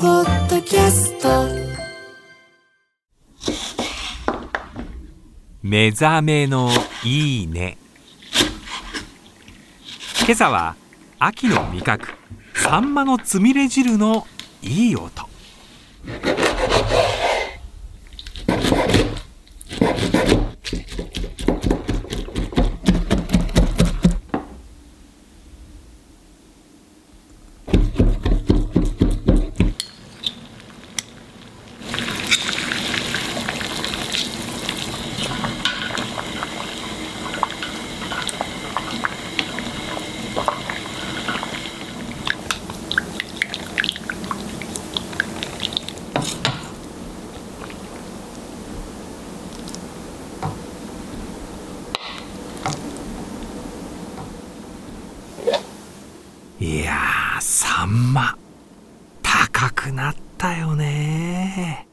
ポッドキャスト。目覚めのいいね。今朝は秋の味覚サンマのつみれ汁のいい音。いやーサンマ。高くなったよね